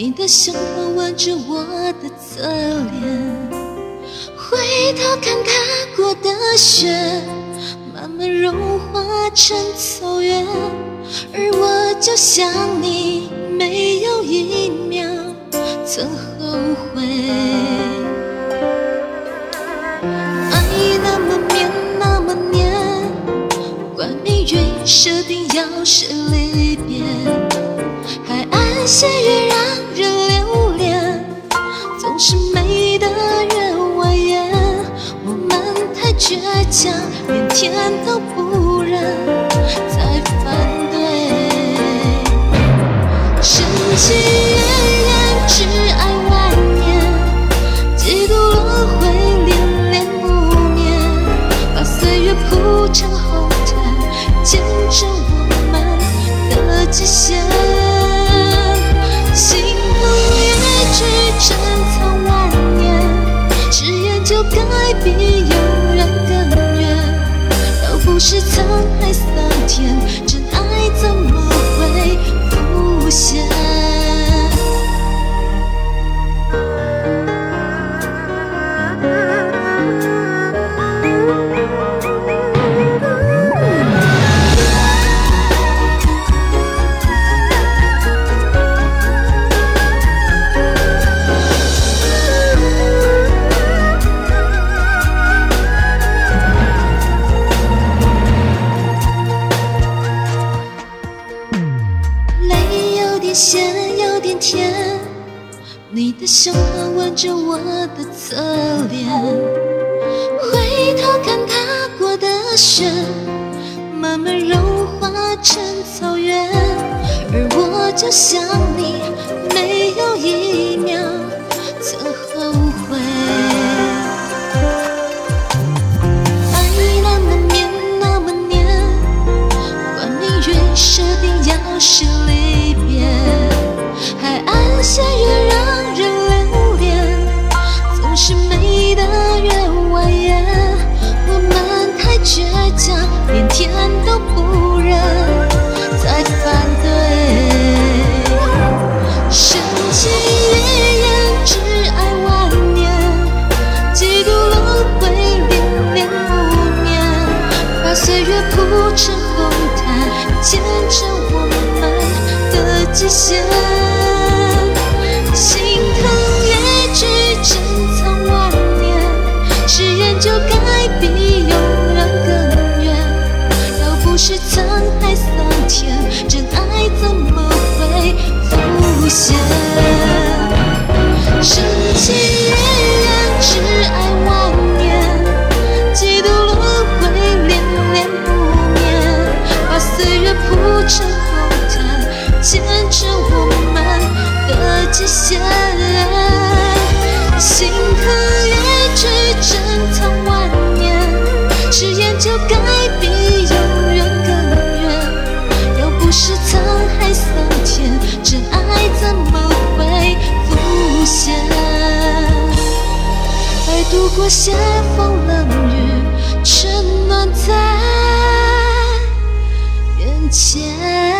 你的胸口吻着我的侧脸，回头看踏过的雪，慢慢融化成草原，而我就像你，没有一秒曾后悔。爱那么绵，那么黏，管命运设定要是离别，倔强，连天都不忍，再反对。深情远远，只爱万年，几度轮回，恋恋不眠，把岁月铺成红毯，见证我们的极限。点咸，有点甜，你的胸膛吻着我的侧脸，回头看踏过的雪，慢慢融化成草原，而我就像你，没见证我们的极限。心疼越剧，珍藏万年，誓言就该比永远更远。要不是沧海桑田，真爱怎么会浮现？深情度过斜风冷雨，沉暖在眼前。